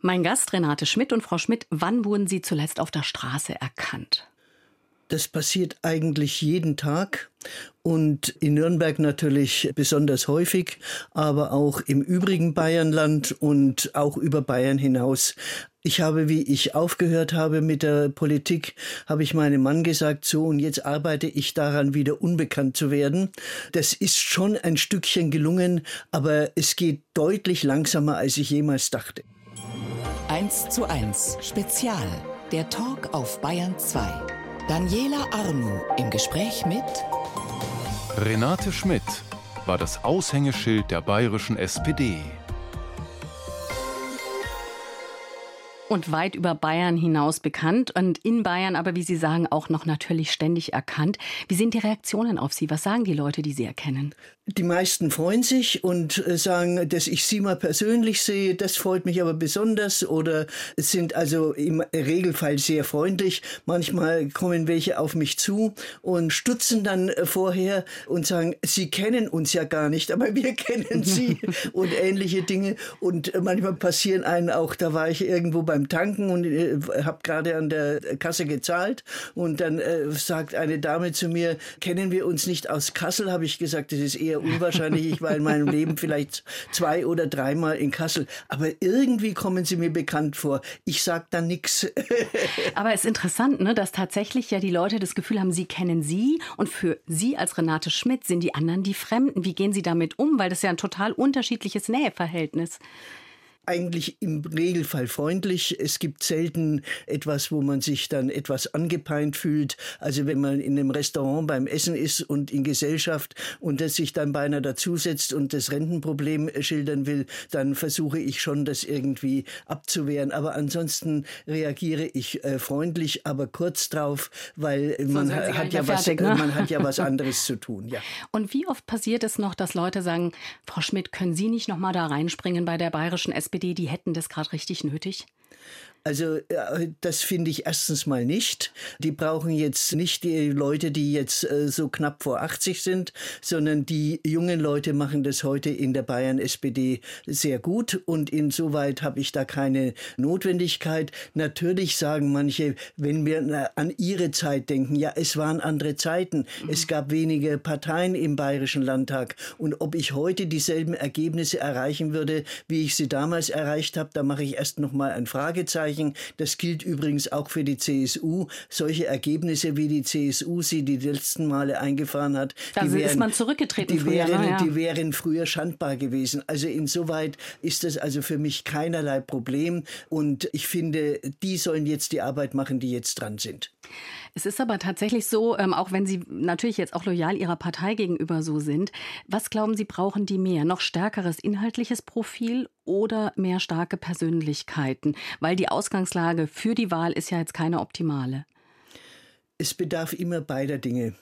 Mein Gast Renate Schmidt und Frau Schmidt, wann wurden Sie zuletzt auf der Straße erkannt? Das passiert eigentlich jeden Tag und in Nürnberg natürlich besonders häufig, aber auch im übrigen Bayernland und auch über Bayern hinaus. Ich habe, wie ich aufgehört habe mit der Politik, habe ich meinem Mann gesagt, so und jetzt arbeite ich daran, wieder unbekannt zu werden. Das ist schon ein Stückchen gelungen, aber es geht deutlich langsamer, als ich jemals dachte. 1 zu 1 Spezial. Der Talk auf Bayern 2. Daniela Arnu im Gespräch mit Renate Schmidt war das Aushängeschild der bayerischen SPD. Und weit über Bayern hinaus bekannt und in Bayern aber, wie Sie sagen, auch noch natürlich ständig erkannt. Wie sind die Reaktionen auf Sie? Was sagen die Leute, die Sie erkennen? Die meisten freuen sich und äh, sagen, dass ich sie mal persönlich sehe. Das freut mich aber besonders oder sind also im Regelfall sehr freundlich. Manchmal kommen welche auf mich zu und stutzen dann äh, vorher und sagen, sie kennen uns ja gar nicht, aber wir kennen sie und ähnliche Dinge. Und äh, manchmal passieren einen auch, da war ich irgendwo beim beim Tanken und äh, habe gerade an der Kasse gezahlt und dann äh, sagt eine Dame zu mir, kennen wir uns nicht aus Kassel? Habe ich gesagt, das ist eher unwahrscheinlich. Ich war in meinem Leben vielleicht zwei oder dreimal in Kassel, aber irgendwie kommen sie mir bekannt vor. Ich sag da nichts. Aber es ist interessant, ne, dass tatsächlich ja die Leute das Gefühl haben, sie kennen sie und für sie als Renate Schmidt sind die anderen die Fremden. Wie gehen sie damit um? Weil das ist ja ein total unterschiedliches Näheverhältnis eigentlich im Regelfall freundlich. Es gibt selten etwas, wo man sich dann etwas angepeint fühlt. Also wenn man in einem Restaurant beim Essen ist und in Gesellschaft und das sich dann beinahe dazusetzt und das Rentenproblem schildern will, dann versuche ich schon, das irgendwie abzuwehren. Aber ansonsten reagiere ich äh, freundlich, aber kurz drauf, weil man hat ja was, fertig, ne? man hat ja was anderes zu tun. Ja. Und wie oft passiert es noch, dass Leute sagen, Frau Schmidt, können Sie nicht noch mal da reinspringen bei der bayerischen SPD? SPD, die hätten das gerade richtig nötig? Also das finde ich erstens mal nicht. Die brauchen jetzt nicht die Leute, die jetzt äh, so knapp vor 80 sind, sondern die jungen Leute machen das heute in der Bayern SPD sehr gut und insoweit habe ich da keine Notwendigkeit. Natürlich sagen manche, wenn wir an ihre Zeit denken, ja, es waren andere Zeiten. Mhm. Es gab wenige Parteien im Bayerischen Landtag und ob ich heute dieselben Ergebnisse erreichen würde, wie ich sie damals erreicht habe, da mache ich erst noch mal ein Fragezeichen. Anzeichen. Das gilt übrigens auch für die CSU. Solche Ergebnisse, wie die CSU sie die letzten Male eingefahren hat, also die wären, ist man zurückgetreten die früher, wären, ne? ja. die wären früher schandbar gewesen. Also insoweit ist das also für mich keinerlei Problem. Und ich finde, die sollen jetzt die Arbeit machen, die jetzt dran sind. Es ist aber tatsächlich so, ähm, auch wenn Sie natürlich jetzt auch loyal Ihrer Partei gegenüber so sind, was glauben Sie, brauchen die mehr? Noch stärkeres inhaltliches Profil oder mehr starke Persönlichkeiten? Weil die Ausgangslage für die Wahl ist ja jetzt keine optimale. Es bedarf immer beider Dinge.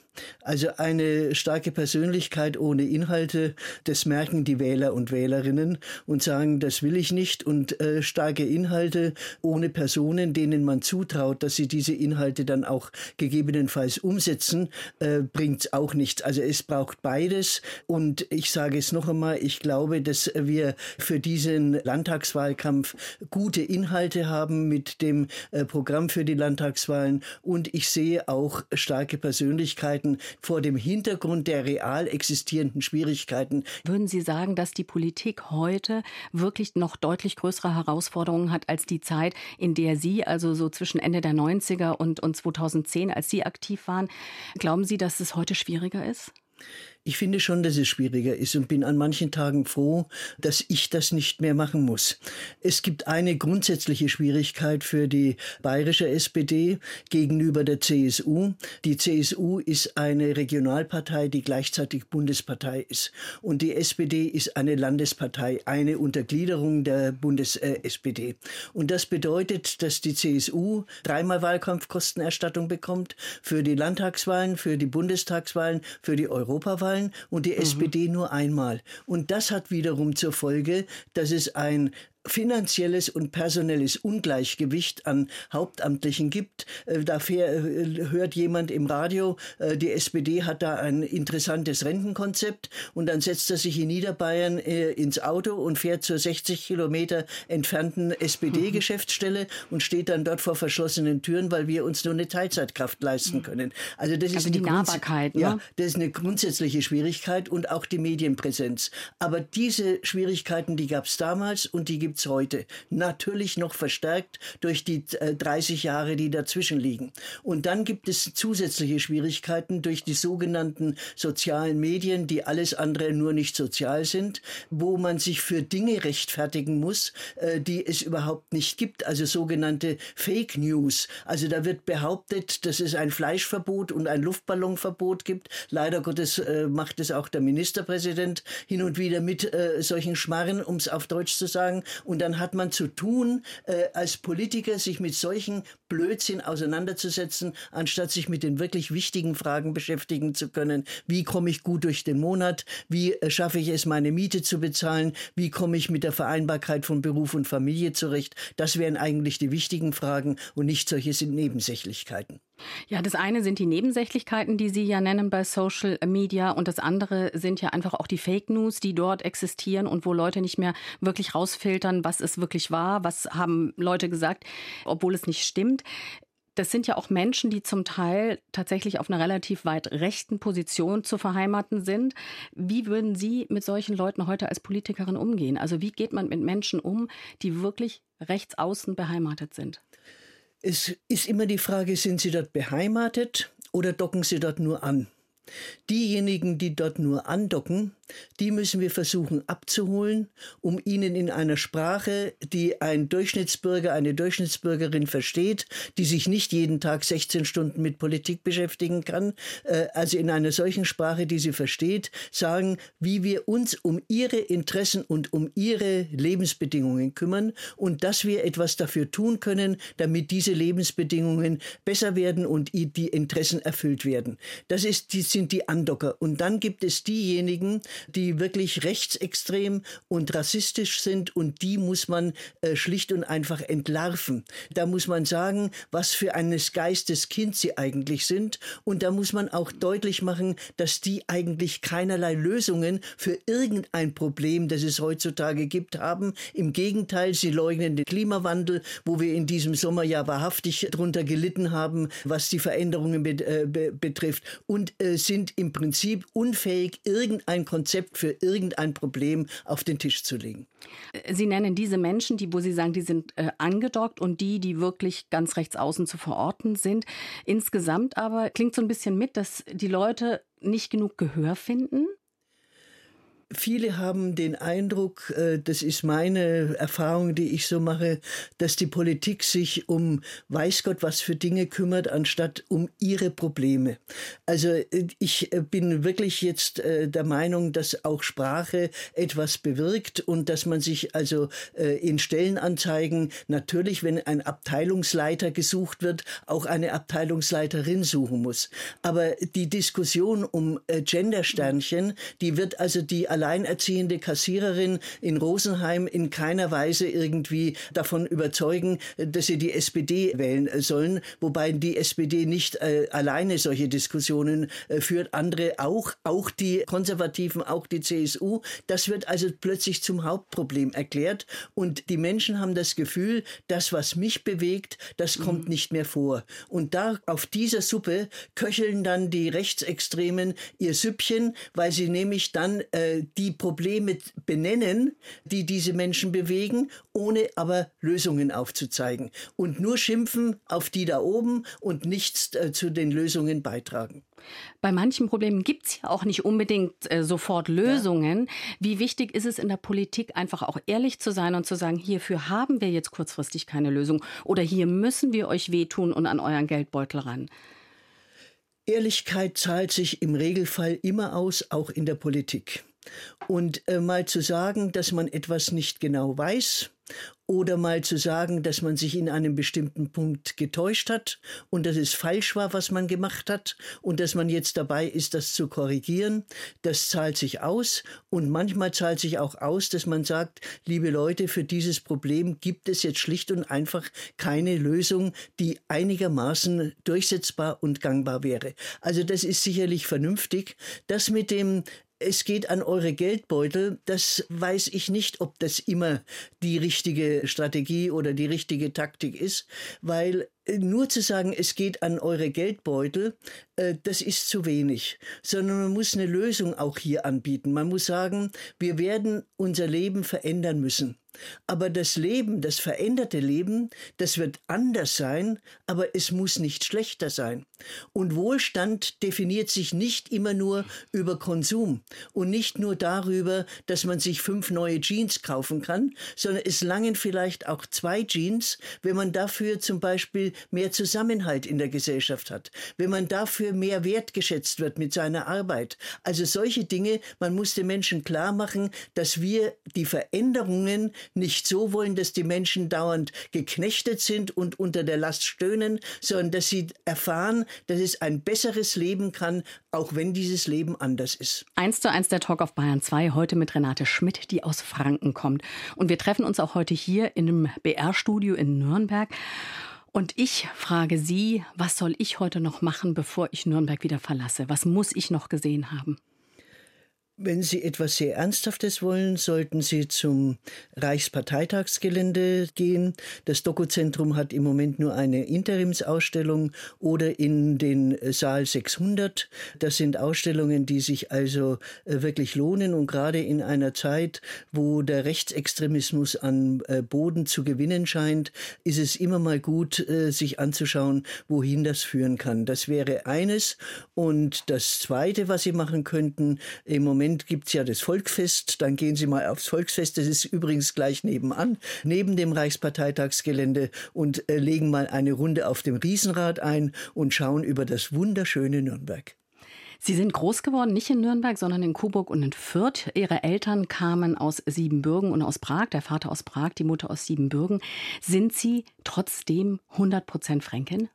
Also eine starke Persönlichkeit ohne Inhalte, das merken die Wähler und Wählerinnen und sagen, das will ich nicht. Und äh, starke Inhalte ohne Personen, denen man zutraut, dass sie diese Inhalte dann auch gegebenenfalls umsetzen, äh, bringt auch nichts. Also es braucht beides. Und ich sage es noch einmal, ich glaube, dass wir für diesen Landtagswahlkampf gute Inhalte haben mit dem äh, Programm für die Landtagswahlen. Und ich sehe auch starke Persönlichkeiten, Schwierigkeiten, vor dem Hintergrund der real existierenden Schwierigkeiten. Würden Sie sagen, dass die Politik heute wirklich noch deutlich größere Herausforderungen hat als die Zeit, in der Sie, also so zwischen Ende der 90er und, und 2010, als Sie aktiv waren? Glauben Sie, dass es heute schwieriger ist? Ich finde schon, dass es schwieriger ist und bin an manchen Tagen froh, dass ich das nicht mehr machen muss. Es gibt eine grundsätzliche Schwierigkeit für die bayerische SPD gegenüber der CSU. Die CSU ist eine Regionalpartei, die gleichzeitig Bundespartei ist. Und die SPD ist eine Landespartei, eine Untergliederung der Bundes-SPD. Und das bedeutet, dass die CSU dreimal Wahlkampfkostenerstattung bekommt für die Landtagswahlen, für die Bundestagswahlen, für die Europawahlen Wahlen und die mhm. SPD nur einmal. Und das hat wiederum zur Folge, dass es ein finanzielles und personelles Ungleichgewicht an Hauptamtlichen gibt. Äh, da äh, hört jemand im Radio, äh, die SPD hat da ein interessantes Rentenkonzept und dann setzt er sich in Niederbayern ins Auto und fährt zur 60 Kilometer entfernten SPD-Geschäftsstelle und steht dann dort vor verschlossenen Türen, weil wir uns nur eine Teilzeitkraft leisten können. Also das also ist die Nahbarkeit. Ne? Ja, das ist eine grundsätzliche Schwierigkeit und auch die Medienpräsenz. Aber diese Schwierigkeiten, die gab es damals und die gibt es heute. Natürlich noch verstärkt durch die äh, 30 Jahre, die dazwischen liegen. Und dann gibt es zusätzliche Schwierigkeiten durch die sogenannten sozialen Medien, die alles andere nur nicht sozial sind, wo man sich für Dinge rechtfertigen muss, äh, die es überhaupt nicht gibt. Also sogenannte Fake News. Also da wird behauptet, dass es ein Fleischverbot und ein Luftballonverbot gibt. Leider Gottes äh, macht es auch der Ministerpräsident hin und wieder mit äh, solchen Schmarren, um es auf Deutsch zu sagen. Und dann hat man zu tun, äh, als Politiker sich mit solchen Blödsinn auseinanderzusetzen, anstatt sich mit den wirklich wichtigen Fragen beschäftigen zu können. Wie komme ich gut durch den Monat? Wie äh, schaffe ich es, meine Miete zu bezahlen? Wie komme ich mit der Vereinbarkeit von Beruf und Familie zurecht? Das wären eigentlich die wichtigen Fragen und nicht solche Nebensächlichkeiten. Ja, das eine sind die Nebensächlichkeiten, die Sie ja nennen bei Social Media und das andere sind ja einfach auch die Fake News, die dort existieren und wo Leute nicht mehr wirklich rausfiltern, was es wirklich war, was haben Leute gesagt, obwohl es nicht stimmt. Das sind ja auch Menschen, die zum Teil tatsächlich auf einer relativ weit rechten Position zu verheimaten sind. Wie würden Sie mit solchen Leuten heute als Politikerin umgehen? Also wie geht man mit Menschen um, die wirklich rechts außen beheimatet sind? Es ist immer die Frage, sind Sie dort beheimatet oder docken Sie dort nur an? Diejenigen, die dort nur andocken, die müssen wir versuchen abzuholen, um ihnen in einer Sprache, die ein Durchschnittsbürger, eine Durchschnittsbürgerin versteht, die sich nicht jeden Tag 16 Stunden mit Politik beschäftigen kann, äh, also in einer solchen Sprache, die sie versteht, sagen, wie wir uns um ihre Interessen und um ihre Lebensbedingungen kümmern und dass wir etwas dafür tun können, damit diese Lebensbedingungen besser werden und die Interessen erfüllt werden. Das ist, die sind die Andocker. Und dann gibt es diejenigen, die wirklich rechtsextrem und rassistisch sind und die muss man äh, schlicht und einfach entlarven. Da muss man sagen, was für eines Geistes Kind sie eigentlich sind und da muss man auch deutlich machen, dass die eigentlich keinerlei Lösungen für irgendein Problem, das es heutzutage gibt, haben. Im Gegenteil, sie leugnen den Klimawandel, wo wir in diesem Sommer ja wahrhaftig darunter gelitten haben, was die Veränderungen be äh, be betrifft und äh, sind im Prinzip unfähig, irgendein Konzept Konzept für irgendein Problem auf den Tisch zu legen. Sie nennen diese Menschen, die, wo Sie sagen, die sind äh, angedockt und die, die wirklich ganz rechts außen zu verorten sind. Insgesamt aber klingt so ein bisschen mit, dass die Leute nicht genug Gehör finden Viele haben den Eindruck, äh, das ist meine Erfahrung, die ich so mache, dass die Politik sich um weiß Gott was für Dinge kümmert, anstatt um ihre Probleme. Also äh, ich äh, bin wirklich jetzt der Meinung, dass auch Sprache etwas bewirkt und dass man sich also in Stellenanzeigen natürlich, wenn ein Abteilungsleiter gesucht wird, auch eine Abteilungsleiterin suchen muss. Aber die Diskussion um Gendersternchen, die wird also die alleinerziehende Kassiererin in Rosenheim in keiner Weise irgendwie davon überzeugen, dass sie die SPD wählen sollen, wobei die SPD nicht äh, alleine solche Diskussionen äh, führt, andere auch, auch die Konservativen, auch die CSU. Das wird also plötzlich zum Hauptproblem erklärt und die Menschen haben das Gefühl, das, was mich bewegt, das kommt mhm. nicht mehr vor. Und da auf dieser Suppe köcheln dann die Rechtsextremen ihr Süppchen, weil sie nämlich dann äh, die Probleme benennen, die diese Menschen bewegen, ohne aber Lösungen aufzuzeigen. Und nur schimpfen auf die da oben und nichts äh, zu den Lösungen beitragen. Bei manchen Problemen gibt es ja auch nicht unbedingt äh, sofort Lösungen. Ja. Wie wichtig ist es in der Politik, einfach auch ehrlich zu sein und zu sagen, hierfür haben wir jetzt kurzfristig keine Lösung oder hier müssen wir euch wehtun und an euren Geldbeutel ran? Ehrlichkeit zahlt sich im Regelfall immer aus, auch in der Politik. Und äh, mal zu sagen, dass man etwas nicht genau weiß oder mal zu sagen, dass man sich in einem bestimmten Punkt getäuscht hat und dass es falsch war, was man gemacht hat und dass man jetzt dabei ist, das zu korrigieren, das zahlt sich aus und manchmal zahlt sich auch aus, dass man sagt, liebe Leute, für dieses Problem gibt es jetzt schlicht und einfach keine Lösung, die einigermaßen durchsetzbar und gangbar wäre. Also das ist sicherlich vernünftig. Das mit dem es geht an eure Geldbeutel, das weiß ich nicht, ob das immer die richtige Strategie oder die richtige Taktik ist, weil äh, nur zu sagen, es geht an eure Geldbeutel, äh, das ist zu wenig, sondern man muss eine Lösung auch hier anbieten. Man muss sagen, wir werden unser Leben verändern müssen. Aber das Leben, das veränderte Leben, das wird anders sein, aber es muss nicht schlechter sein. Und Wohlstand definiert sich nicht immer nur über Konsum und nicht nur darüber, dass man sich fünf neue Jeans kaufen kann, sondern es langen vielleicht auch zwei Jeans, wenn man dafür zum Beispiel mehr Zusammenhalt in der Gesellschaft hat, wenn man dafür mehr wertgeschätzt wird mit seiner Arbeit. Also solche Dinge, man muss den Menschen klar machen, dass wir die Veränderungen nicht so wollen, dass die Menschen dauernd geknechtet sind und unter der Last stöhnen, sondern dass sie erfahren, dass es ein besseres Leben kann, auch wenn dieses Leben anders ist. Eins zu eins der Talk auf Bayern 2, heute mit Renate Schmidt, die aus Franken kommt. Und wir treffen uns auch heute hier in einem BR-Studio in Nürnberg. Und ich frage Sie, was soll ich heute noch machen, bevor ich Nürnberg wieder verlasse? Was muss ich noch gesehen haben? Wenn Sie etwas sehr Ernsthaftes wollen, sollten Sie zum Reichsparteitagsgelände gehen. Das Dokuzentrum hat im Moment nur eine Interimsausstellung oder in den Saal 600. Das sind Ausstellungen, die sich also äh, wirklich lohnen und gerade in einer Zeit, wo der Rechtsextremismus an äh, Boden zu gewinnen scheint, ist es immer mal gut, äh, sich anzuschauen, wohin das führen kann. Das wäre eines. Und das Zweite, was Sie machen könnten, im Moment Moment gibt es ja das Volksfest, dann gehen Sie mal aufs Volksfest, das ist übrigens gleich nebenan, neben dem Reichsparteitagsgelände und äh, legen mal eine Runde auf dem Riesenrad ein und schauen über das wunderschöne Nürnberg. Sie sind groß geworden, nicht in Nürnberg, sondern in Coburg und in Fürth. Ihre Eltern kamen aus Siebenbürgen und aus Prag, der Vater aus Prag, die Mutter aus Siebenbürgen. Sind Sie trotzdem 100 Prozent Fränkin?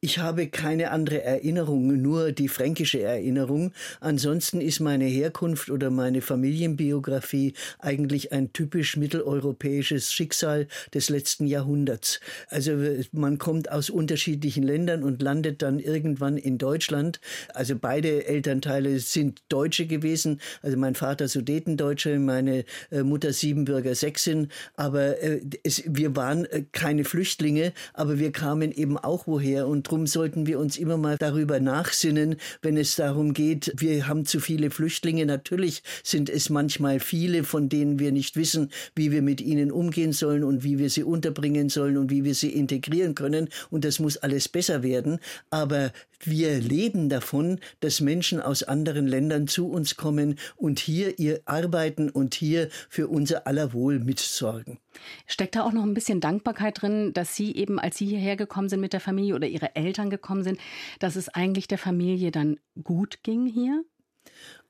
Ich habe keine andere Erinnerung, nur die fränkische Erinnerung. Ansonsten ist meine Herkunft oder meine Familienbiografie eigentlich ein typisch mitteleuropäisches Schicksal des letzten Jahrhunderts. Also man kommt aus unterschiedlichen Ländern und landet dann irgendwann in Deutschland. Also beide Elternteile sind Deutsche gewesen. Also mein Vater Sudetendeutsche, meine äh, Mutter Siebenbürger Sächsin. Aber äh, es, wir waren äh, keine Flüchtlinge, aber wir kamen eben auch woher und Darum sollten wir uns immer mal darüber nachsinnen, wenn es darum geht, wir haben zu viele Flüchtlinge. Natürlich sind es manchmal viele, von denen wir nicht wissen, wie wir mit ihnen umgehen sollen und wie wir sie unterbringen sollen und wie wir sie integrieren können. Und das muss alles besser werden. Aber wir leben davon, dass Menschen aus anderen Ländern zu uns kommen und hier ihr arbeiten und hier für unser aller Wohl mitsorgen. Steckt da auch noch ein bisschen Dankbarkeit drin, dass Sie eben, als Sie hierher gekommen sind mit der Familie oder Ihre Eltern gekommen sind, dass es eigentlich der Familie dann gut ging hier?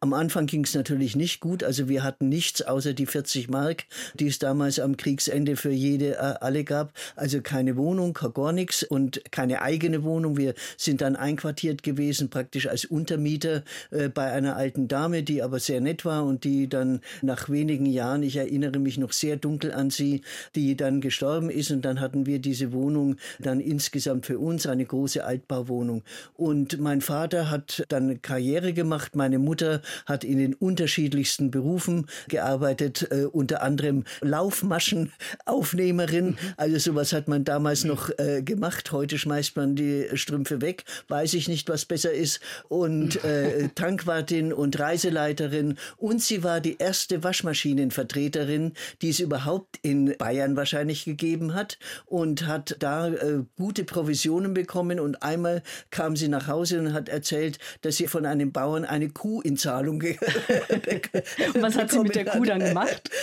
Am Anfang ging es natürlich nicht gut. Also wir hatten nichts außer die 40 Mark, die es damals am Kriegsende für jede äh, alle gab. Also keine Wohnung, gar nichts und keine eigene Wohnung. Wir sind dann einquartiert gewesen, praktisch als Untermieter äh, bei einer alten Dame, die aber sehr nett war und die dann nach wenigen Jahren, ich erinnere mich noch sehr dunkel an sie, die dann gestorben ist und dann hatten wir diese Wohnung dann insgesamt für uns eine große Altbauwohnung. Und mein Vater hat dann Karriere gemacht, meine Mutter hat in den unterschiedlichsten Berufen gearbeitet, äh, unter anderem Laufmaschenaufnehmerin. Also sowas hat man damals noch äh, gemacht. Heute schmeißt man die Strümpfe weg. Weiß ich nicht, was besser ist. Und äh, Tankwartin und Reiseleiterin. Und sie war die erste Waschmaschinenvertreterin, die es überhaupt in Bayern wahrscheinlich gegeben hat und hat da äh, gute Provisionen bekommen. Und einmal kam sie nach Hause und hat erzählt, dass sie von einem Bauern eine Kuh in Zahl Bezahlung. Und was hat sie mit der Kuh dann gemacht?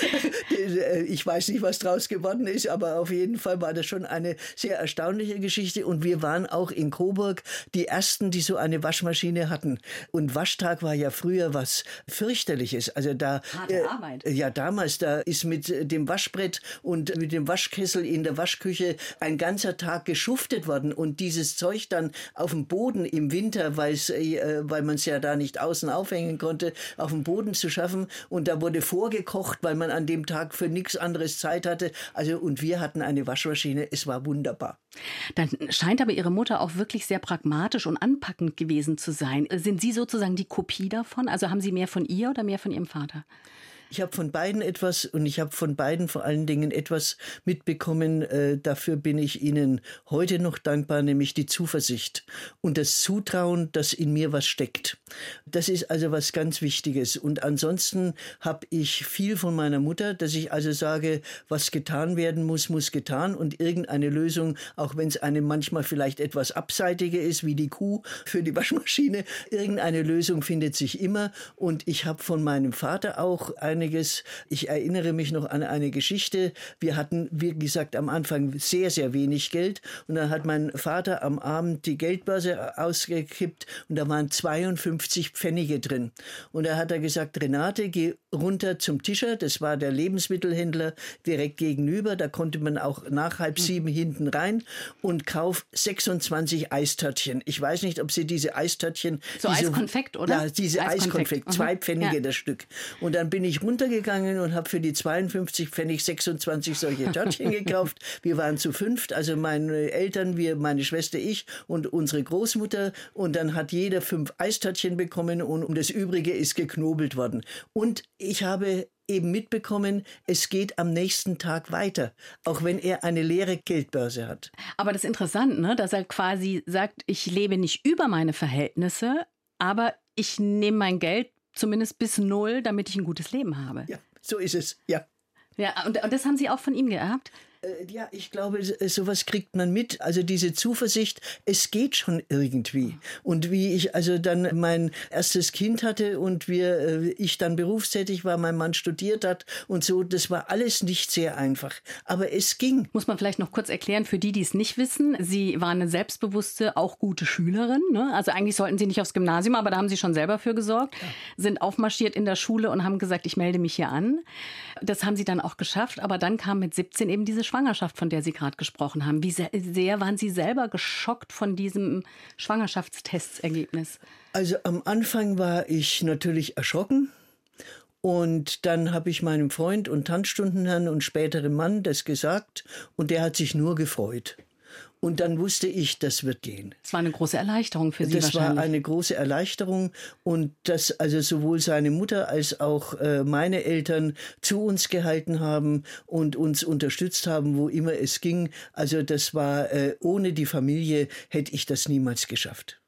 Ich weiß nicht, was draus geworden ist, aber auf jeden Fall war das schon eine sehr erstaunliche Geschichte. Und wir waren auch in Coburg die ersten, die so eine Waschmaschine hatten. Und Waschtag war ja früher was fürchterliches. Also da Harte äh, Arbeit. Ja, damals da ist mit dem Waschbrett und mit dem Waschkessel in der Waschküche ein ganzer Tag geschuftet worden und dieses Zeug dann auf dem Boden im Winter, äh, weil man es ja da nicht außen aufhängen konnte, auf dem Boden zu schaffen und da wurde vorgekocht, weil man an dem Tag für nichts anderes Zeit hatte. Also und wir hatten eine Waschmaschine, es war wunderbar. Dann scheint aber Ihre Mutter auch wirklich sehr pragmatisch und anpackend gewesen zu sein. Sind Sie sozusagen die Kopie davon? Also haben Sie mehr von ihr oder mehr von Ihrem Vater? Ich habe von beiden etwas und ich habe von beiden vor allen Dingen etwas mitbekommen. Äh, dafür bin ich Ihnen heute noch dankbar, nämlich die Zuversicht und das Zutrauen, dass in mir was steckt. Das ist also was ganz Wichtiges. Und ansonsten habe ich viel von meiner Mutter, dass ich also sage, was getan werden muss, muss getan und irgendeine Lösung, auch wenn es eine manchmal vielleicht etwas abseitige ist, wie die Kuh für die Waschmaschine, irgendeine Lösung findet sich immer. Und ich habe von meinem Vater auch ein einiges. Ich erinnere mich noch an eine Geschichte. Wir hatten, wie gesagt, am Anfang sehr, sehr wenig Geld. Und dann hat mein Vater am Abend die Geldbörse ausgekippt und da waren 52 Pfennige drin. Und da hat er gesagt, Renate, geh runter zum Tischer. Das war der Lebensmittelhändler direkt gegenüber. Da konnte man auch nach halb sieben hinten rein und kauf 26 Eistörtchen. Ich weiß nicht, ob Sie diese Eistörtchen. So diese, Eiskonfekt, oder? Ja, diese Eiskonfekt. Eiskonfekt. Zwei Pfennige ja. das Stück. Und dann bin ich runtergegangen und habe für die 52 Pfennig 26 solche Törtchen gekauft. Wir waren zu fünft, also meine Eltern, wir, meine Schwester, ich und unsere Großmutter. Und dann hat jeder fünf Eistörtchen bekommen und um das Übrige ist geknobelt worden. Und ich habe eben mitbekommen, es geht am nächsten Tag weiter, auch wenn er eine leere Geldbörse hat. Aber das ist interessant, ne? dass er quasi sagt, ich lebe nicht über meine Verhältnisse, aber ich nehme mein Geld zumindest bis null, damit ich ein gutes Leben habe. Ja, so ist es, ja. Ja, und, und das haben Sie auch von ihm geerbt? Äh, ja, ich glaube, sowas kriegt man mit. Also diese Zuversicht, es geht schon irgendwie. Und wie ich also dann mein erstes Kind hatte und wir, äh, ich dann berufstätig war, mein Mann studiert hat und so, das war alles nicht sehr einfach. Aber es ging. Muss man vielleicht noch kurz erklären für die, die es nicht wissen. Sie waren eine selbstbewusste, auch gute Schülerin. Ne? Also eigentlich sollten Sie nicht aufs Gymnasium, aber da haben Sie schon selber für gesorgt. Ja. Sind aufmarschiert in der Schule und haben gesagt, ich melde mich hier an. Das haben Sie dann auch geschafft. Aber dann kam mit 17 eben diese Schwangerschaft, von der Sie gerade gesprochen haben. Wie sehr waren Sie selber geschockt von diesem Schwangerschaftstestergebnis? Also am Anfang war ich natürlich erschrocken. Und dann habe ich meinem Freund und Tanzstundenherrn und späteren Mann das gesagt und der hat sich nur gefreut. Und dann wusste ich, das wird gehen. Das war eine große Erleichterung für Sie Das war eine große Erleichterung und dass also sowohl seine Mutter als auch äh, meine Eltern zu uns gehalten haben und uns unterstützt haben, wo immer es ging. Also das war, äh, ohne die Familie hätte ich das niemals geschafft.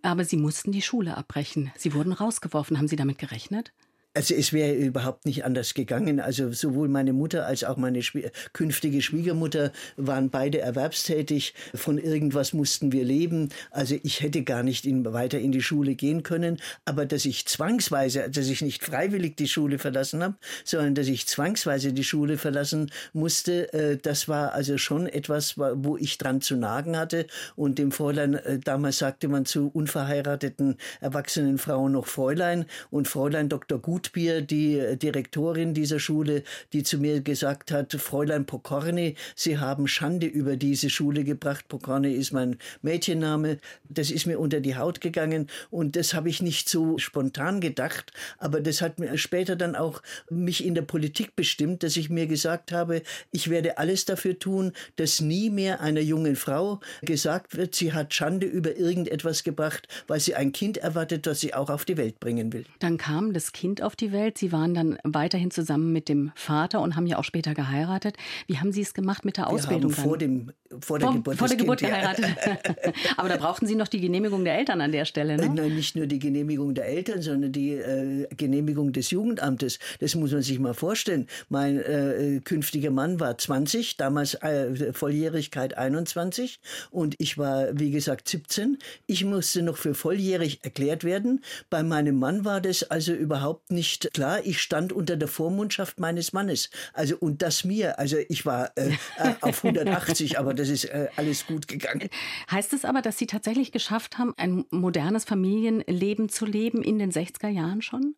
Aber Sie mussten die Schule abbrechen. Sie wurden rausgeworfen. Haben Sie damit gerechnet? Also es wäre überhaupt nicht anders gegangen. Also sowohl meine Mutter als auch meine Schwie künftige Schwiegermutter waren beide erwerbstätig. Von irgendwas mussten wir leben. Also ich hätte gar nicht in, weiter in die Schule gehen können. Aber dass ich zwangsweise, dass ich nicht freiwillig die Schule verlassen habe, sondern dass ich zwangsweise die Schule verlassen musste, äh, das war also schon etwas, wo ich dran zu nagen hatte. Und dem Fräulein, äh, damals sagte man zu unverheirateten erwachsenen Frauen noch Fräulein und Fräulein Dr. Gut Gutbier, die Direktorin dieser Schule, die zu mir gesagt hat, Fräulein Pokorny, Sie haben Schande über diese Schule gebracht. Pokorny ist mein Mädchenname. Das ist mir unter die Haut gegangen und das habe ich nicht so spontan gedacht, aber das hat mir später dann auch mich in der Politik bestimmt, dass ich mir gesagt habe, ich werde alles dafür tun, dass nie mehr einer jungen Frau gesagt wird, sie hat Schande über irgendetwas gebracht, weil sie ein Kind erwartet, das sie auch auf die Welt bringen will. Dann kam das Kind auf auf die Welt. Sie waren dann weiterhin zusammen mit dem Vater und haben ja auch später geheiratet. Wie haben Sie es gemacht mit der Wir Ausbildung? haben vor, dem, vor der vor, Geburt, vor der Geburt Kind, ja. geheiratet. Aber da brauchten Sie noch die Genehmigung der Eltern an der Stelle, Äh, ne? Nein, nicht nur die Genehmigung der Eltern, sondern die äh, Genehmigung des Jugendamtes. Das muss man sich mal vorstellen. Mein äh, künftiger Mann war 20, damals äh, Volljährigkeit 21 und ich war, wie gesagt, 17. Ich musste noch für volljährig erklärt werden. Bei meinem Mann war das also überhaupt nicht klar. Ich stand unter der Vormundschaft meines Mannes. Also und das mir. Also ich war äh, äh, auf 180, aber das ist äh, alles gut gegangen. Heißt es aber, dass Sie tatsächlich geschafft haben, ein modernes Familienleben zu leben in den 60er Jahren schon?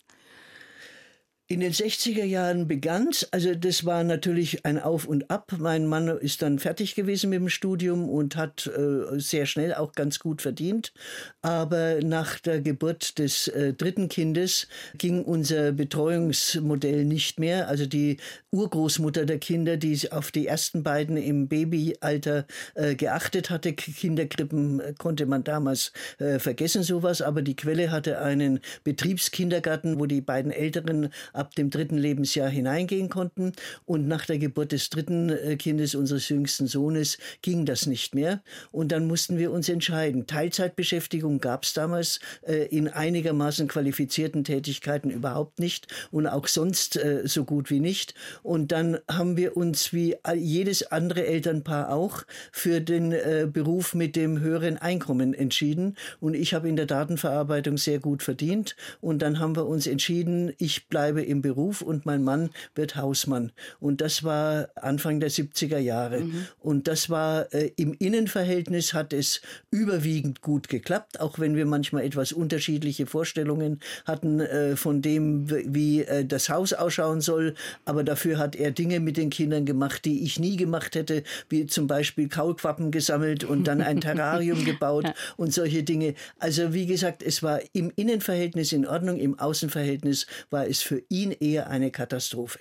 In den 60er Jahren begann's. Also das war natürlich ein Auf und Ab. Mein Mann ist dann fertig gewesen mit dem Studium und hat äh, sehr schnell auch ganz gut verdient. Aber nach der Geburt des äh, dritten Kindes ging unser Betreuungsmodell nicht mehr. Also die Urgroßmutter der Kinder, die auf die ersten beiden im Babyalter äh, geachtet hatte. Kinderkrippen äh, konnte man damals äh, vergessen sowas, aber die Quelle hatte einen Betriebskindergarten, wo die beiden Älteren ab dem dritten Lebensjahr hineingehen konnten. Und nach der Geburt des dritten äh, Kindes, unseres jüngsten Sohnes, ging das nicht mehr. Und dann mussten wir uns entscheiden. Teilzeitbeschäftigung gab es damals äh, in einigermaßen qualifizierten Tätigkeiten überhaupt nicht und auch sonst äh, so gut wie nicht. Und dann haben wir uns wie jedes andere Elternpaar auch für den äh, Beruf mit dem höheren Einkommen entschieden. Und ich habe in der Datenverarbeitung sehr gut verdient. Und dann haben wir uns entschieden, ich bleibe im Beruf und mein Mann wird Hausmann. Und das war Anfang der 70er Jahre. Mhm. Und das war äh, im Innenverhältnis hat es überwiegend gut geklappt, auch wenn wir manchmal etwas unterschiedliche Vorstellungen hatten äh, von dem, wie äh, das Haus ausschauen soll. Aber dafür hat er Dinge mit den Kindern gemacht, die ich nie gemacht hätte, wie zum Beispiel Kaulquappen gesammelt und dann ein Terrarium gebaut und solche Dinge. Also wie gesagt, es war im Innenverhältnis in Ordnung, im Außenverhältnis war es für ihn eher eine Katastrophe.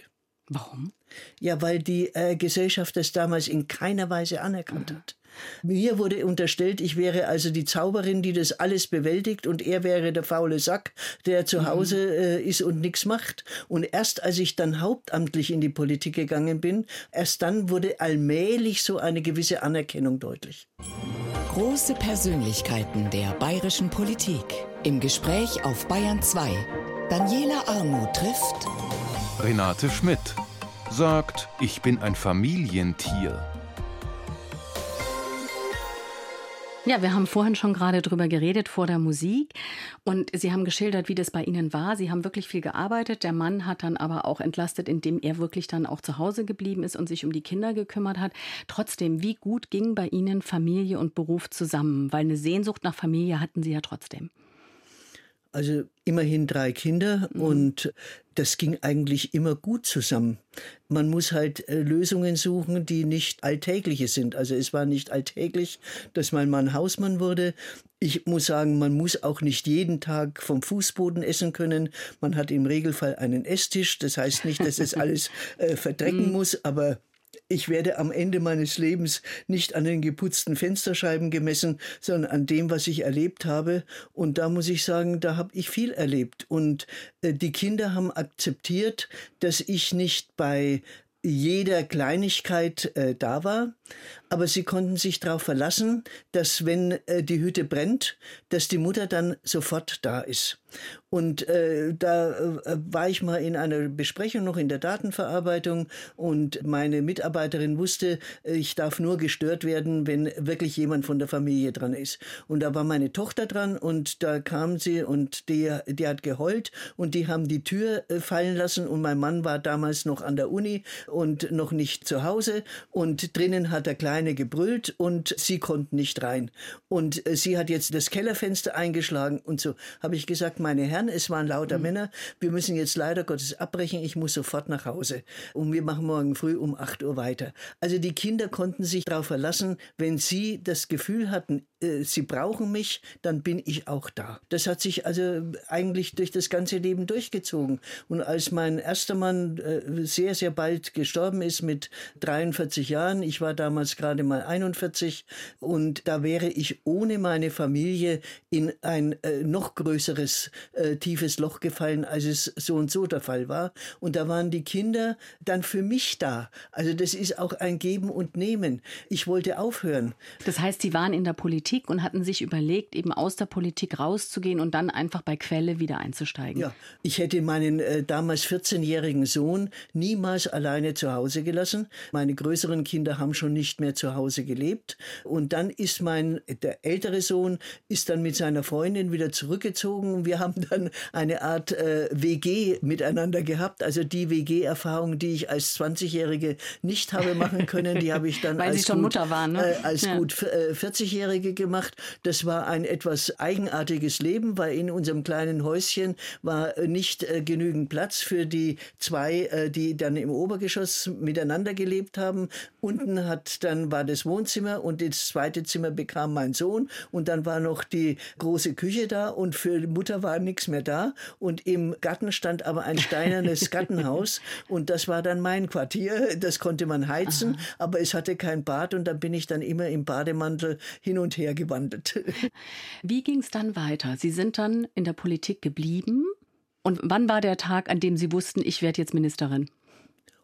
Warum? Ja, weil die äh, Gesellschaft das damals in keiner Weise anerkannt hat. Mir wurde unterstellt, ich wäre also die Zauberin, die das alles bewältigt und er wäre der faule Sack, der zu Hause äh, ist und nichts macht. Und erst als ich dann hauptamtlich in die Politik gegangen bin, erst dann wurde allmählich so eine gewisse Anerkennung deutlich. Große Persönlichkeiten der bayerischen Politik. Im Gespräch auf Bayern 2. Daniela Armuth trifft Renate Schmidt sagt, ich bin ein Familientier. Ja, wir haben vorhin schon gerade drüber geredet vor der Musik und Sie haben geschildert, wie das bei Ihnen war. Sie haben wirklich viel gearbeitet. Der Mann hat dann aber auch entlastet, indem er wirklich dann auch zu Hause geblieben ist und sich um die Kinder gekümmert hat. Trotzdem, wie gut ging bei Ihnen Familie und Beruf zusammen? Weil eine Sehnsucht nach Familie hatten Sie ja trotzdem. Also immerhin drei Kinder und das ging eigentlich immer gut zusammen. Man muss halt äh, Lösungen suchen, die nicht alltägliche sind. Also es war nicht alltäglich, dass mein Mann Hausmann wurde. Ich muss sagen, man muss auch nicht jeden Tag vom Fußboden essen können. Man hat im Regelfall einen Esstisch. Das heißt nicht, dass es alles äh, verdrecken muss, aber ich werde am Ende meines Lebens nicht an den geputzten Fensterscheiben gemessen, sondern an dem, was ich erlebt habe. Und da muss ich sagen, da habe ich viel erlebt. Und äh, die Kinder haben akzeptiert, dass ich nicht bei jeder Kleinigkeit äh, da war, aber sie konnten sich darauf verlassen, dass wenn äh, die Hütte brennt, dass die Mutter dann sofort da ist. Und äh, da äh, war ich mal in einer Besprechung noch in der Datenverarbeitung und meine Mitarbeiterin wusste, äh, ich darf nur gestört werden, wenn wirklich jemand von der Familie dran ist. Und da war meine Tochter dran und da kam sie und die, die hat geheult und die haben die Tür äh, fallen lassen und mein Mann war damals noch an der Uni und noch nicht zu Hause und drinnen hat der Kleine gebrüllt und sie konnten nicht rein. Und äh, sie hat jetzt das Kellerfenster eingeschlagen und so habe ich gesagt, meine Herren, es waren lauter Mhm. Männer, wir müssen jetzt leider Gottes abbrechen, ich muss sofort nach Hause. Und wir machen morgen früh um 8 Uhr weiter. Also die Kinder konnten sich darauf verlassen, wenn sie das Gefühl hatten, äh, sie brauchen mich, dann bin ich auch da. Das hat sich also eigentlich durch das ganze Leben durchgezogen. Und als mein erster Mann äh, sehr, sehr bald gestorben ist mit 43 Jahren, ich war damals gerade mal 41 und da wäre ich ohne meine Familie in ein äh, noch größeres, tiefes Loch gefallen, als es so und so der Fall war. Und da waren die Kinder dann für mich da. Also das ist auch ein Geben und Nehmen. Ich wollte aufhören. Das heißt, Sie waren in der Politik und hatten sich überlegt, eben aus der Politik rauszugehen und dann einfach bei Quelle wieder einzusteigen. Ja, ich hätte meinen äh, damals 14-jährigen Sohn niemals alleine zu Hause gelassen. Meine größeren Kinder haben schon nicht mehr zu Hause gelebt. Und dann ist mein, der ältere Sohn ist dann mit seiner Freundin wieder zurückgezogen. Wir haben dann eine Art äh, WG miteinander gehabt. Also die WG-Erfahrung, die ich als 20-Jährige nicht habe machen können, die habe ich dann Weil als, gut, waren, ne? äh, als Ja. gut äh, 40-Jährige gemacht. Das war ein etwas eigenartiges Leben, weil in unserem kleinen Häuschen war äh, nicht äh, genügend Platz für die zwei, äh, die dann im Obergeschoss miteinander gelebt haben. Unten hat dann war das Wohnzimmer und das zweite Zimmer bekam mein Sohn und dann war noch die große Küche da und für die Mutter war nichts mehr da und im Garten stand aber ein steinernes Gartenhaus und das war dann mein Quartier. Das konnte man heizen, aber es hatte kein Bad und da bin ich dann immer im Bademantel hin und her gewandelt. Wie ging es dann weiter? Sie sind dann in der Politik geblieben. Und wann war der Tag, an dem Sie wussten, ich werde jetzt Ministerin?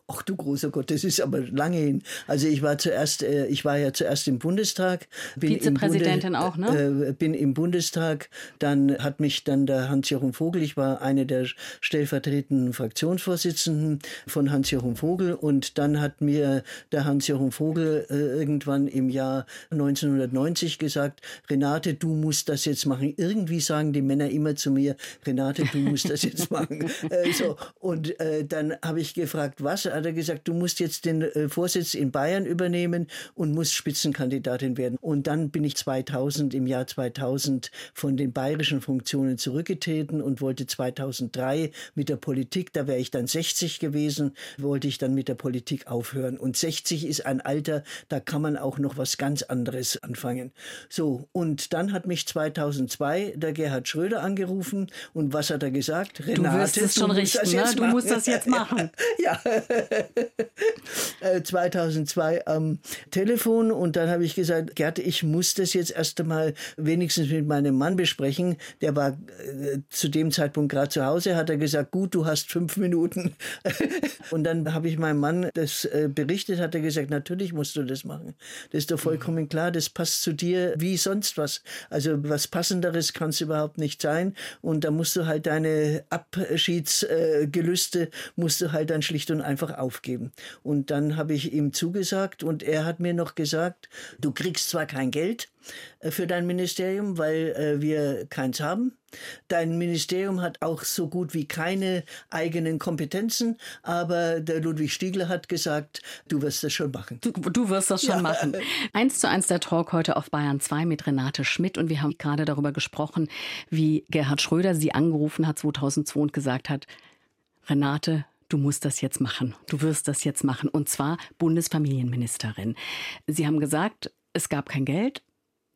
Ach du großer Gott, das ist aber lange hin. Also ich war zuerst, äh, ich war ja zuerst im Bundestag. Bin Vizepräsidentin Bunde- auch, ne? Äh, bin im Bundestag. Dann hat mich dann der Hans-Jochen Vogel, ich war eine der stellvertretenden Fraktionsvorsitzenden von Hans-Jochen Vogel. Und dann hat mir der Hans-Jochen Vogel äh, irgendwann im Jahr 1990 gesagt, Renate, du musst das jetzt machen. Irgendwie sagen die Männer immer zu mir, Renate, du musst das jetzt machen. äh, so. Und äh, dann habe ich gefragt, was? Hat er gesagt, du musst jetzt den äh, Vorsitz in Bayern übernehmen und musst Spitzenkandidatin werden. Und dann bin ich 2000, im Jahr 2000 von den bayerischen Funktionen zurückgetreten und wollte 2003 mit der Politik, da wäre ich dann 60 gewesen, wollte ich dann mit der Politik aufhören. Und 60 ist ein Alter, da kann man auch noch was ganz anderes anfangen. So, und dann hat mich 2002 der Gerhard Schröder angerufen und was hat er gesagt? Du wirst es schon richten, ne? Du musst das jetzt machen. Ja, 2002 am Telefon und dann habe ich gesagt, Gerd, ich muss das jetzt erst einmal wenigstens mit meinem Mann besprechen. Der war äh, zu dem Zeitpunkt gerade zu Hause, hat er gesagt, gut, du hast fünf Minuten. und dann habe ich meinem Mann das äh, berichtet, hat er gesagt, natürlich musst du das machen. Das ist doch vollkommen klar, das passt zu dir wie sonst was. Also was passenderes kann es überhaupt nicht sein und da musst du halt deine Abschiedsgelüste musst du halt dann schlicht und einfach aufgeben. Und dann habe ich ihm zugesagt und er hat mir noch gesagt, du kriegst zwar kein Geld äh, für dein Ministerium, weil äh, wir keins haben. Dein Ministerium hat auch so gut wie keine eigenen Kompetenzen, aber der Ludwig Stiegler hat gesagt, du wirst das schon machen. Du, du wirst das schon machen. Eins zu eins der Talk heute auf Bayern 2 mit Renate Schmidt und wir haben gerade darüber gesprochen, wie Gerhard Schröder sie angerufen hat 2002 und gesagt hat, Renate, du musst das jetzt machen. Du wirst das jetzt machen. Und zwar Bundesfamilienministerin. Sie haben gesagt, es gab kein Geld,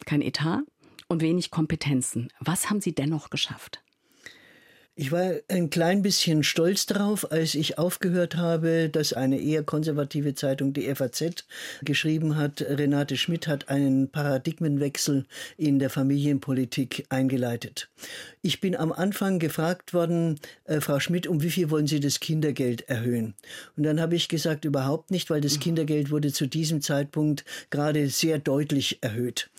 kein Etat und wenig Kompetenzen. Was haben Sie dennoch geschafft? Ich war ein klein bisschen stolz darauf, als ich aufgehört habe, dass eine eher konservative Zeitung, die FAZ, geschrieben hat, Renate Schmidt hat einen Paradigmenwechsel in der Familienpolitik eingeleitet. Ich bin am Anfang gefragt worden, äh, Frau Schmidt, um wie viel wollen Sie das Kindergeld erhöhen? Und dann habe ich gesagt, überhaupt nicht, weil das Kindergeld wurde zu diesem Zeitpunkt gerade sehr deutlich erhöht.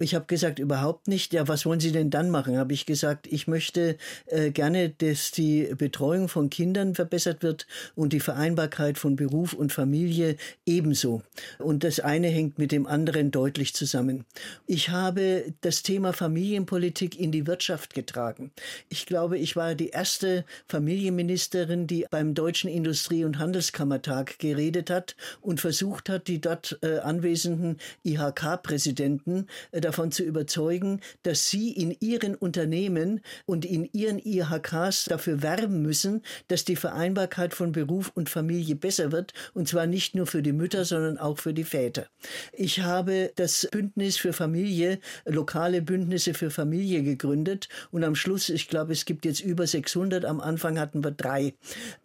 Ich habe gesagt, überhaupt nicht. Ja, was wollen Sie denn dann machen? Habe ich gesagt, ich möchte äh, gerne, dass die Betreuung von Kindern verbessert wird und die Vereinbarkeit von Beruf und Familie ebenso. Und das eine hängt mit dem anderen deutlich zusammen. Ich habe das Thema Familienpolitik in die Wirtschaft getragen. Ich glaube, ich war die erste Familienministerin, die beim Deutschen Industrie- und Handelskammertag geredet hat und versucht hat, die dort äh, anwesenden IHK-Präsidenten äh, davon zu überzeugen, dass sie in ihren Unternehmen und in ihren IHKs dafür werben müssen, dass die Vereinbarkeit von Beruf und Familie besser wird. Und zwar nicht nur für die Mütter, sondern auch für die Väter. Ich habe das Bündnis für Familie, lokale Bündnisse für Familie gegründet. Und am Schluss, ich glaube, es gibt jetzt über 600. Am Anfang hatten wir drei.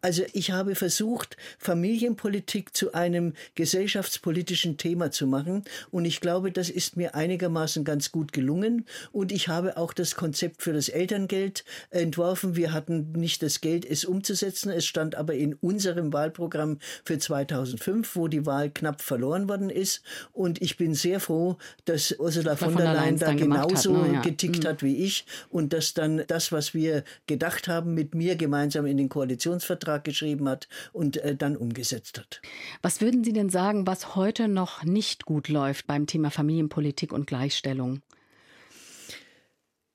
Also ich habe versucht, Familienpolitik zu einem gesellschaftspolitischen Thema zu machen. Und ich glaube, das ist mir einigermaßen ganz gut gelungen. Und ich habe auch das Konzept für das Elterngeld entworfen. Wir hatten nicht das Geld, es umzusetzen. Es stand aber in unserem Wahlprogramm für 2005, wo die Wahl knapp verloren worden ist. Und ich bin sehr froh, dass Ursula von, der Leyen da genauso hat, ne? ja. getickt mhm. hat wie ich und dass dann das, was wir gedacht haben, mit mir gemeinsam in den Koalitionsvertrag geschrieben hat und äh, dann umgesetzt hat. Was würden Sie denn sagen, was heute noch nicht gut läuft beim Thema Familienpolitik und Gleichstellung? Darstellung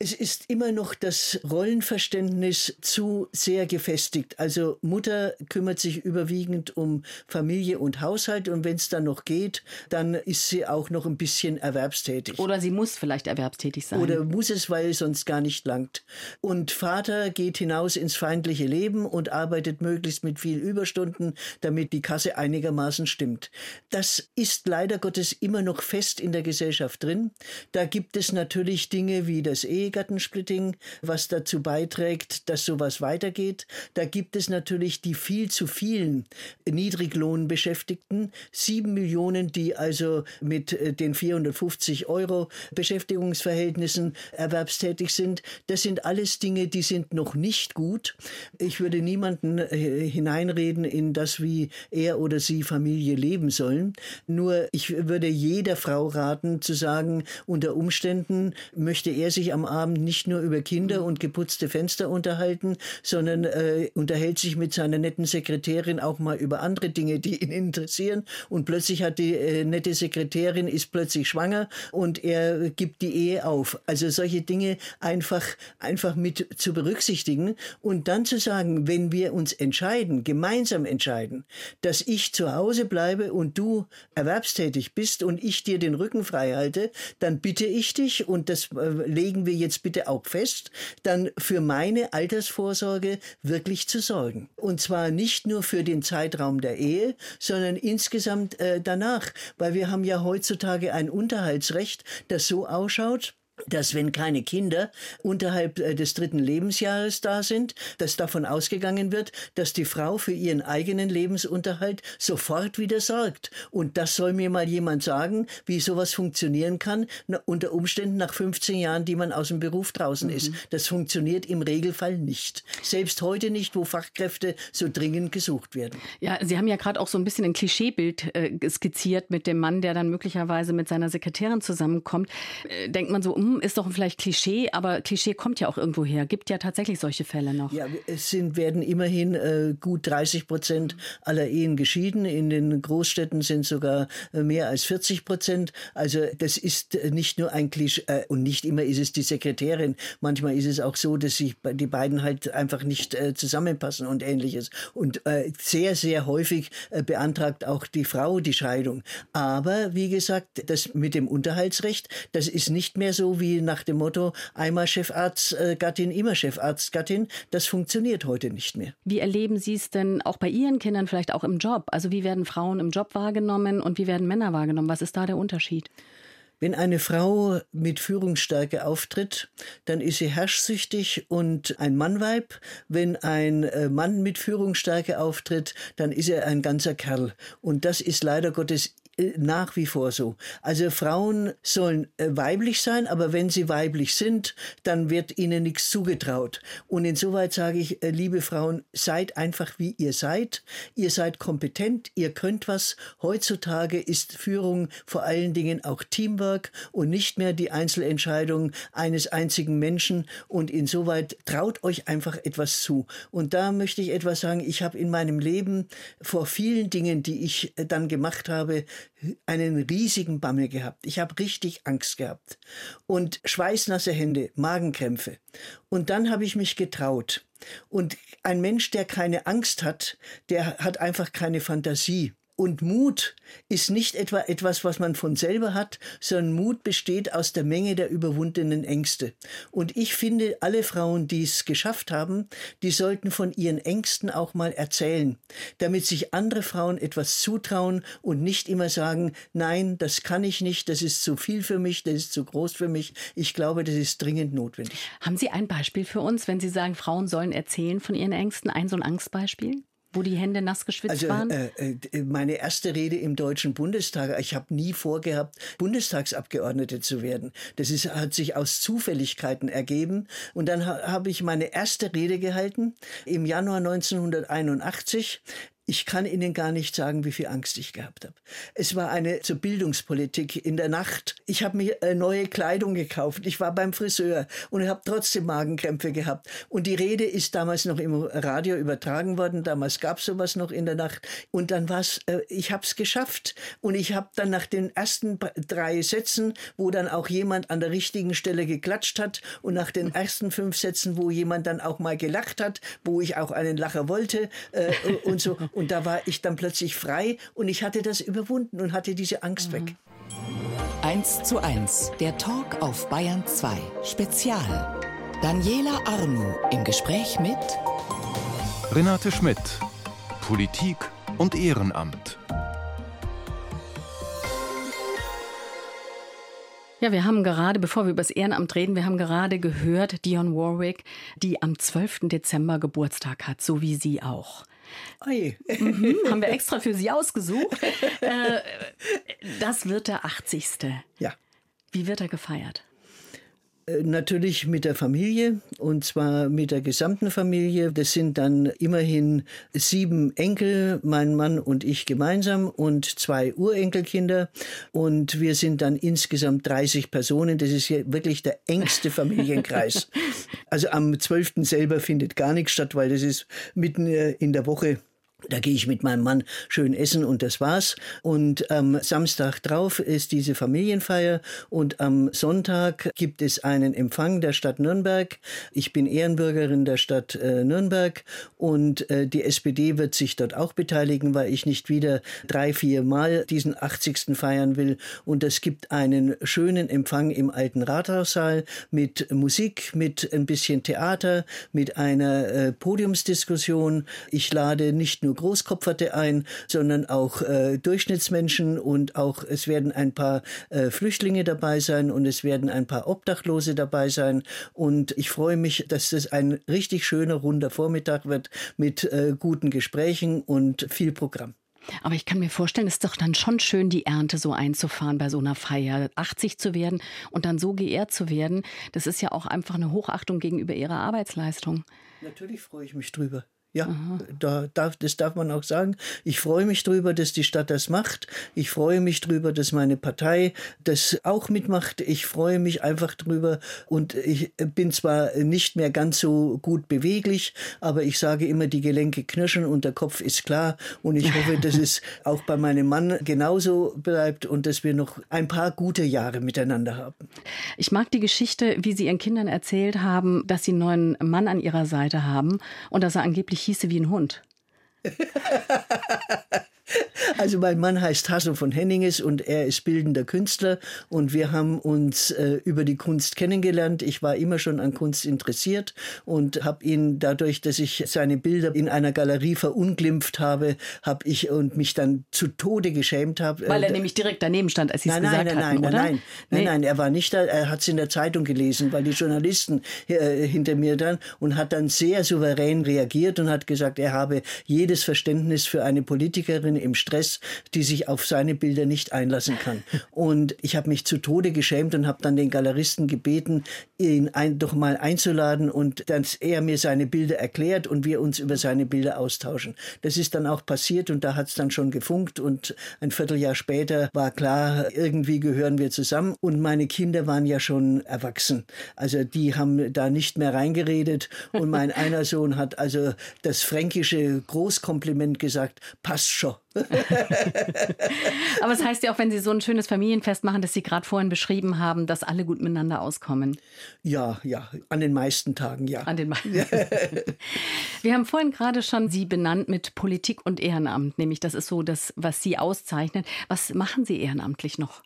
es ist immer noch das Rollenverständnis zu sehr gefestigt. Also Mutter kümmert sich überwiegend um Familie und Haushalt und wenn es dann noch geht, dann ist sie auch noch ein bisschen erwerbstätig. Oder sie muss vielleicht erwerbstätig sein. Oder muss es, weil es sonst gar nicht langt. Und Vater geht hinaus ins feindliche Leben und arbeitet möglichst mit viel Überstunden, damit die Kasse einigermaßen stimmt. Das ist leider Gottes immer noch fest in der Gesellschaft drin. Da gibt es natürlich Dinge wie das Ehe Ehegattensplitting, was dazu beiträgt, dass sowas weitergeht. Da gibt es natürlich die viel zu vielen Niedriglohnbeschäftigten, sieben Millionen, die also mit äh, den 450 Euro Beschäftigungsverhältnissen erwerbstätig sind. Das sind alles Dinge, die sind noch nicht gut. Ich würde niemanden äh, hineinreden in das, wie er oder sie Familie leben sollen. Nur ich würde jeder Frau raten zu sagen, unter Umständen möchte er sich am Abend nicht nur über Kinder und geputzte Fenster unterhalten, sondern äh, unterhält sich mit seiner netten Sekretärin auch mal über andere Dinge, die ihn interessieren. Und plötzlich hat die äh, nette Sekretärin ist plötzlich schwanger und er gibt die Ehe auf. Also solche Dinge einfach einfach mit zu berücksichtigen und dann zu sagen, wenn wir uns entscheiden, gemeinsam entscheiden, dass ich zu Hause bleibe und du erwerbstätig bist und ich dir den Rücken frei halte, dann bitte ich dich und das äh, legen wir jetzt jetzt bitte auch fest, dann für meine Altersvorsorge wirklich zu sorgen. Und zwar nicht nur für den Zeitraum der Ehe, sondern insgesamt äh, danach, weil wir haben ja heutzutage ein Unterhaltsrecht, das so ausschaut, dass wenn keine Kinder unterhalb äh, des dritten Lebensjahres da sind, dass davon ausgegangen wird, dass die Frau für ihren eigenen Lebensunterhalt sofort wieder sorgt. Und das soll mir mal jemand sagen, wie sowas funktionieren kann, unter Umständen nach 15 Jahren, die man aus dem Beruf draußen mhm. ist. Das funktioniert im Regelfall nicht. Selbst heute nicht, wo Fachkräfte so dringend gesucht werden. Ja, Sie haben ja gerade auch so ein bisschen ein Klischeebild äh, skizziert mit dem Mann, der dann möglicherweise mit seiner Sekretärin zusammenkommt. Äh, denkt man so, um hm, ist doch vielleicht Klischee, aber Klischee kommt ja auch irgendwo her. Gibt ja tatsächlich solche Fälle noch. Ja, es sind, werden immerhin äh, gut 30 Prozent aller Ehen geschieden. In den Großstädten sind sogar äh, mehr als 40 Prozent. Also das ist äh, nicht nur ein Klischee äh, und nicht immer ist es die Sekretärin. Manchmal ist es auch so, dass sich die beiden halt einfach nicht äh, zusammenpassen und ähnliches. Und äh, sehr, sehr häufig beantragt auch die Frau die Scheidung. Aber wie gesagt, das mit dem Unterhaltsrecht, das ist nicht mehr so wie nach dem Motto, einmal Chefarztgattin, immer Chefarztgattin. Das funktioniert heute nicht mehr. Wie erleben Sie es denn auch bei Ihren Kindern, vielleicht auch im Job? Also wie werden Frauen im Job wahrgenommen und wie werden Männer wahrgenommen? Was ist da der Unterschied? Wenn eine Frau mit Führungsstärke auftritt, dann ist sie herrschsüchtig und ein Mannweib. Wenn ein äh, Mann mit Führungsstärke auftritt, dann ist er ein ganzer Kerl. Und das ist leider Gottes äh, nach wie vor so. Also Frauen sollen äh, weiblich sein, aber wenn sie weiblich sind, dann wird ihnen nichts zugetraut. Und insoweit sage ich, äh, liebe Frauen, seid einfach wie ihr seid. Ihr seid kompetent, ihr könnt was. Heutzutage ist Führung vor allen Dingen auch Teamwork und nicht mehr die Einzelentscheidung eines einzigen Menschen. Und insoweit traut euch einfach etwas zu. Und da möchte ich etwas sagen. Ich habe in meinem Leben vor vielen Dingen, die ich dann gemacht habe, einen riesigen Bammel gehabt. Ich habe richtig Angst gehabt und schweißnasse Hände, Magenkrämpfe. Und dann habe ich mich getraut. Und ein Mensch, der keine Angst hat, der hat einfach keine Fantasie. Und Mut ist nicht etwa etwas, was man von selber hat, sondern Mut besteht aus der Menge der überwundenen Ängste. Und ich finde, alle Frauen, die es geschafft haben, die sollten von ihren Ängsten auch mal erzählen, damit sich andere Frauen etwas zutrauen und nicht immer sagen, nein, das kann ich nicht, das ist zu viel für mich, das ist zu groß für mich. Ich glaube, das ist dringend notwendig. Haben Sie ein Beispiel für uns, wenn Sie sagen, Frauen sollen erzählen von ihren Ängsten? Ein so ein Angstbeispiel? Wo die Hände nass geschwitzt also, waren? Äh, äh, meine erste Rede im Deutschen Bundestag, ich habe nie vorgehabt, Bundestagsabgeordnete zu werden. Das ist, hat sich aus Zufälligkeiten ergeben. Und dann ha, habe ich meine erste Rede gehalten im Januar 1981 ich kann Ihnen gar nicht sagen, wie viel Angst ich gehabt habe. Es war eine zur Bildungspolitik in der Nacht. Ich habe mir äh, neue Kleidung gekauft. Ich war beim Friseur und habe trotzdem Magenkrämpfe gehabt. Und die Rede ist damals noch im Radio übertragen worden. Damals gab es sowas noch in der Nacht. Und dann war es, äh, ich habe es geschafft. Und ich habe dann nach den ersten drei Sätzen, wo dann auch jemand an der richtigen Stelle geklatscht hat und nach den ersten fünf Sätzen, wo jemand dann auch mal gelacht hat, wo ich auch einen Lacher wollte äh, und so. Und da war ich dann plötzlich frei und ich hatte das überwunden und hatte diese Angst weg. 1 zu 1, der Talk auf Bayern 2, Spezial. Daniela Arnu im Gespräch mit Renate Schmidt, Politik und Ehrenamt. Ja, wir haben gerade, bevor wir über das Ehrenamt reden, wir haben gerade gehört, Dion Warwick, die am 12. Dezember Geburtstag hat, so wie Sie auch. Mhm, haben wir extra für Sie ausgesucht. Äh, das wird der 80. Ja. Wie wird er gefeiert? Äh, natürlich mit der Familie und zwar mit der gesamten Familie. Das sind dann immerhin sieben Enkel, mein Mann und ich gemeinsam und zwei Urenkelkinder. Und wir sind dann insgesamt 30 Personen. Das ist hier wirklich der engste Familienkreis. also am 12. selber findet gar nichts statt, weil das ist mitten äh, in der Woche da gehe ich mit meinem Mann schön essen und das war's. Und am Samstag drauf ist diese Familienfeier und am Sonntag gibt es einen Empfang der Stadt Nürnberg. Ich bin Ehrenbürgerin der Stadt äh, Nürnberg und äh, die SPD wird sich dort auch beteiligen, weil ich nicht wieder drei, vier Mal diesen 80. feiern will. Und es gibt einen schönen Empfang im alten Rathaussaal mit Musik, mit ein bisschen Theater, mit einer äh, Podiumsdiskussion. Ich lade nicht nur nur Großkopferte ein, sondern auch äh, Durchschnittsmenschen und auch es werden ein paar äh, Flüchtlinge dabei sein und es werden ein paar Obdachlose dabei sein. Und ich freue mich, dass das ein richtig schöner, runder Vormittag wird mit äh, guten Gesprächen und viel Programm. Aber ich kann mir vorstellen, es ist doch dann schon schön, die Ernte so einzufahren bei so einer Feier, 80 zu werden und dann so geehrt zu werden. Das ist ja auch einfach eine Hochachtung gegenüber ihrer Arbeitsleistung. Natürlich freue ich mich drüber. Ja, da darf, das darf man auch sagen. Ich freue mich drüber, dass die Stadt das macht. Ich freue mich drüber, dass meine Partei das auch mitmacht. Ich freue mich einfach drüber und ich bin zwar nicht mehr ganz so gut beweglich, aber ich sage immer, die Gelenke knirschen und der Kopf ist klar und ich hoffe, dass es auch bei meinem Mann genauso bleibt und dass wir noch ein paar gute Jahre miteinander haben. Ich mag die Geschichte, wie Sie Ihren Kindern erzählt haben, dass Sie einen neuen Mann an Ihrer Seite haben und dass er angeblich hieße wie ein Hund. Also mein Mann heißt Hasso von Henninges und er ist bildender Künstler und wir haben uns äh, über die Kunst kennengelernt. Ich war immer schon an Kunst interessiert und habe ihn dadurch, dass ich seine Bilder in einer Galerie verunglimpft habe, habe ich und mich dann zu Tode geschämt habe. Weil er äh, nämlich direkt daneben stand, als Sie es gesagt nein, nein, hatten, nein, oder? Nein, nein, nein, nein, er war nicht da. Er hat es in der Zeitung gelesen, weil die Journalisten äh, hinter mir dann und hat dann sehr souverän reagiert und hat gesagt, er habe jedes Verständnis für eine Politikerin im Stress die sich auf seine Bilder nicht einlassen kann. Und ich habe mich zu Tode geschämt und habe dann den Galeristen gebeten, ihn ein, doch mal einzuladen und dass er mir seine Bilder erklärt und wir uns über seine Bilder austauschen. Das ist dann auch passiert und da hat es dann schon gefunkt und ein Vierteljahr später war klar, irgendwie gehören wir zusammen und meine Kinder waren ja schon erwachsen. Also die haben da nicht mehr reingeredet und mein einer Sohn hat also das fränkische Großkompliment gesagt, passt schon. Aber es heißt ja auch, wenn Sie so ein schönes Familienfest machen, dass Sie gerade vorhin beschrieben haben, dass alle gut miteinander auskommen. Ja, ja, an den meisten Tagen, ja. An den meisten. Wir haben vorhin gerade schon Sie benannt mit Politik und Ehrenamt, nämlich das ist so das, was Sie auszeichnet. Was machen Sie ehrenamtlich noch?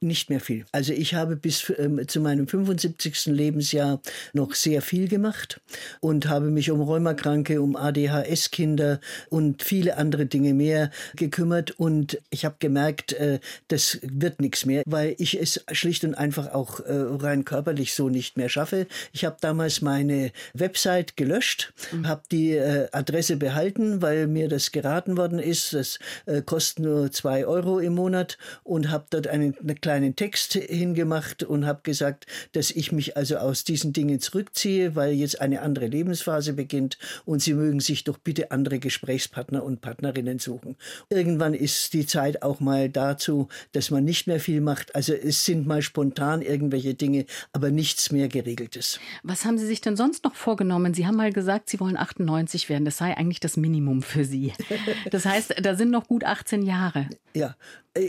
Nicht mehr viel. Also ich habe bis ähm, zu meinem 75. Lebensjahr noch sehr viel gemacht und habe mich um Rheumakranke, um ADHS-Kinder und viele andere Dinge mehr gekümmert. Und ich habe gemerkt, äh, das wird nichts mehr, weil ich es schlicht und einfach auch äh, rein körperlich so nicht mehr schaffe. Ich habe damals meine Website gelöscht, mhm. habe die äh, Adresse behalten, weil mir das geraten worden ist. Das äh, kostet nur zwei Euro im Monat und habe dort eine, eine kleinen Text hingemacht und habe gesagt, dass ich mich also aus diesen Dingen zurückziehe, weil jetzt eine andere Lebensphase beginnt und Sie mögen sich doch bitte andere Gesprächspartner und Partnerinnen suchen. Irgendwann ist die Zeit auch mal dazu, dass man nicht mehr viel macht. Also es sind mal spontan irgendwelche Dinge, aber nichts mehr geregeltes. Was haben Sie sich denn sonst noch vorgenommen? Sie haben mal gesagt, Sie wollen 98 werden. Das sei eigentlich das Minimum für Sie. Das heißt, da sind noch gut 18 Jahre. Ja,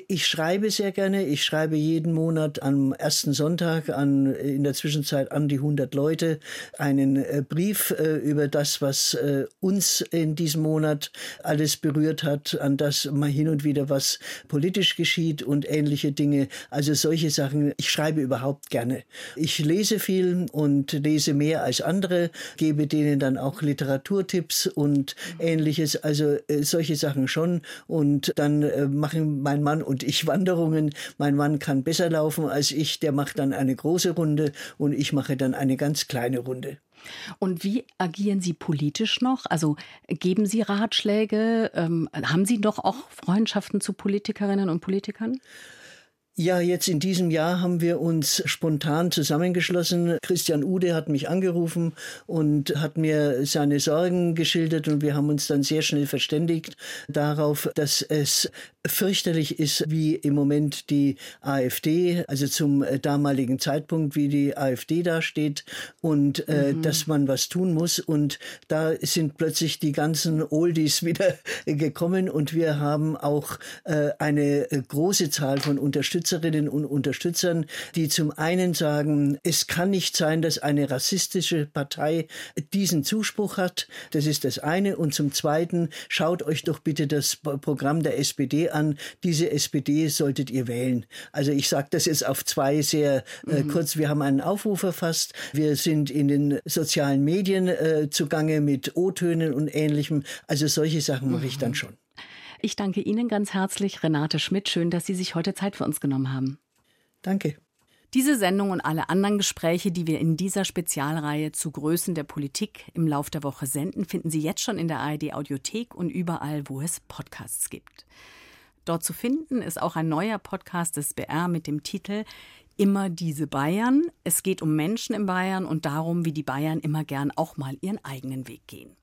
ich schreibe sehr gerne. Ich schreibe jeden Monat am ersten Sonntag an, in der Zwischenzeit an die 100 Leute einen äh, Brief äh, über das, was äh, uns in diesem Monat alles berührt hat, an das mal hin und wieder was politisch geschieht und ähnliche Dinge. Also solche Sachen. Ich schreibe überhaupt gerne. Ich lese viel und lese mehr als andere, gebe denen dann auch Literaturtipps und ähnliches. Also solche Sachen schon. Und dann machen mein Mann Mann und ich Wanderungen. Mein Mann kann besser laufen als ich, der macht dann eine große Runde und ich mache dann eine ganz kleine Runde. Und wie agieren Sie politisch noch? Also geben Sie Ratschläge? Ähm, haben Sie doch auch Freundschaften zu Politikerinnen und Politikern? Ja, jetzt in diesem Jahr haben wir uns spontan zusammengeschlossen. Christian Ude hat mich angerufen und hat mir seine Sorgen geschildert und wir haben uns dann sehr schnell verständigt darauf, dass es fürchterlich ist, wie im Moment die AfD, also zum damaligen Zeitpunkt, wie die AfD dasteht und äh, mhm. dass man was tun muss. Und da sind plötzlich die ganzen Oldies wieder gekommen und wir haben auch äh, eine große Zahl von Unterstützern Unterstützerinnen und Unterstützern, die zum einen sagen, es kann nicht sein, dass eine rassistische Partei diesen Zuspruch hat. Das ist das eine. Und zum zweiten, schaut euch doch bitte das Programm der SPD an. Diese SPD solltet ihr wählen. Also ich sage das jetzt auf zwei sehr äh, mhm. kurz. Wir haben einen Aufruf verfasst. Wir sind in den sozialen Medien äh, zugange mit O-Tönen und ähnlichem. Also solche Sachen mache ich dann mhm. schon. Ich danke Ihnen ganz herzlich, Renate Schmidt. Schön, dass Sie sich heute Zeit für uns genommen haben. Danke. Diese Sendung und alle anderen Gespräche, die wir in dieser Spezialreihe zu Größen der Politik im Lauf der Woche senden, finden Sie jetzt schon in der ARD Audiothek und überall, wo es Podcasts gibt. Dort zu finden ist auch ein neuer Podcast des BR mit dem Titel Immer diese Bayern. Es geht um Menschen in Bayern und darum, wie die Bayern immer gern auch mal ihren eigenen Weg gehen.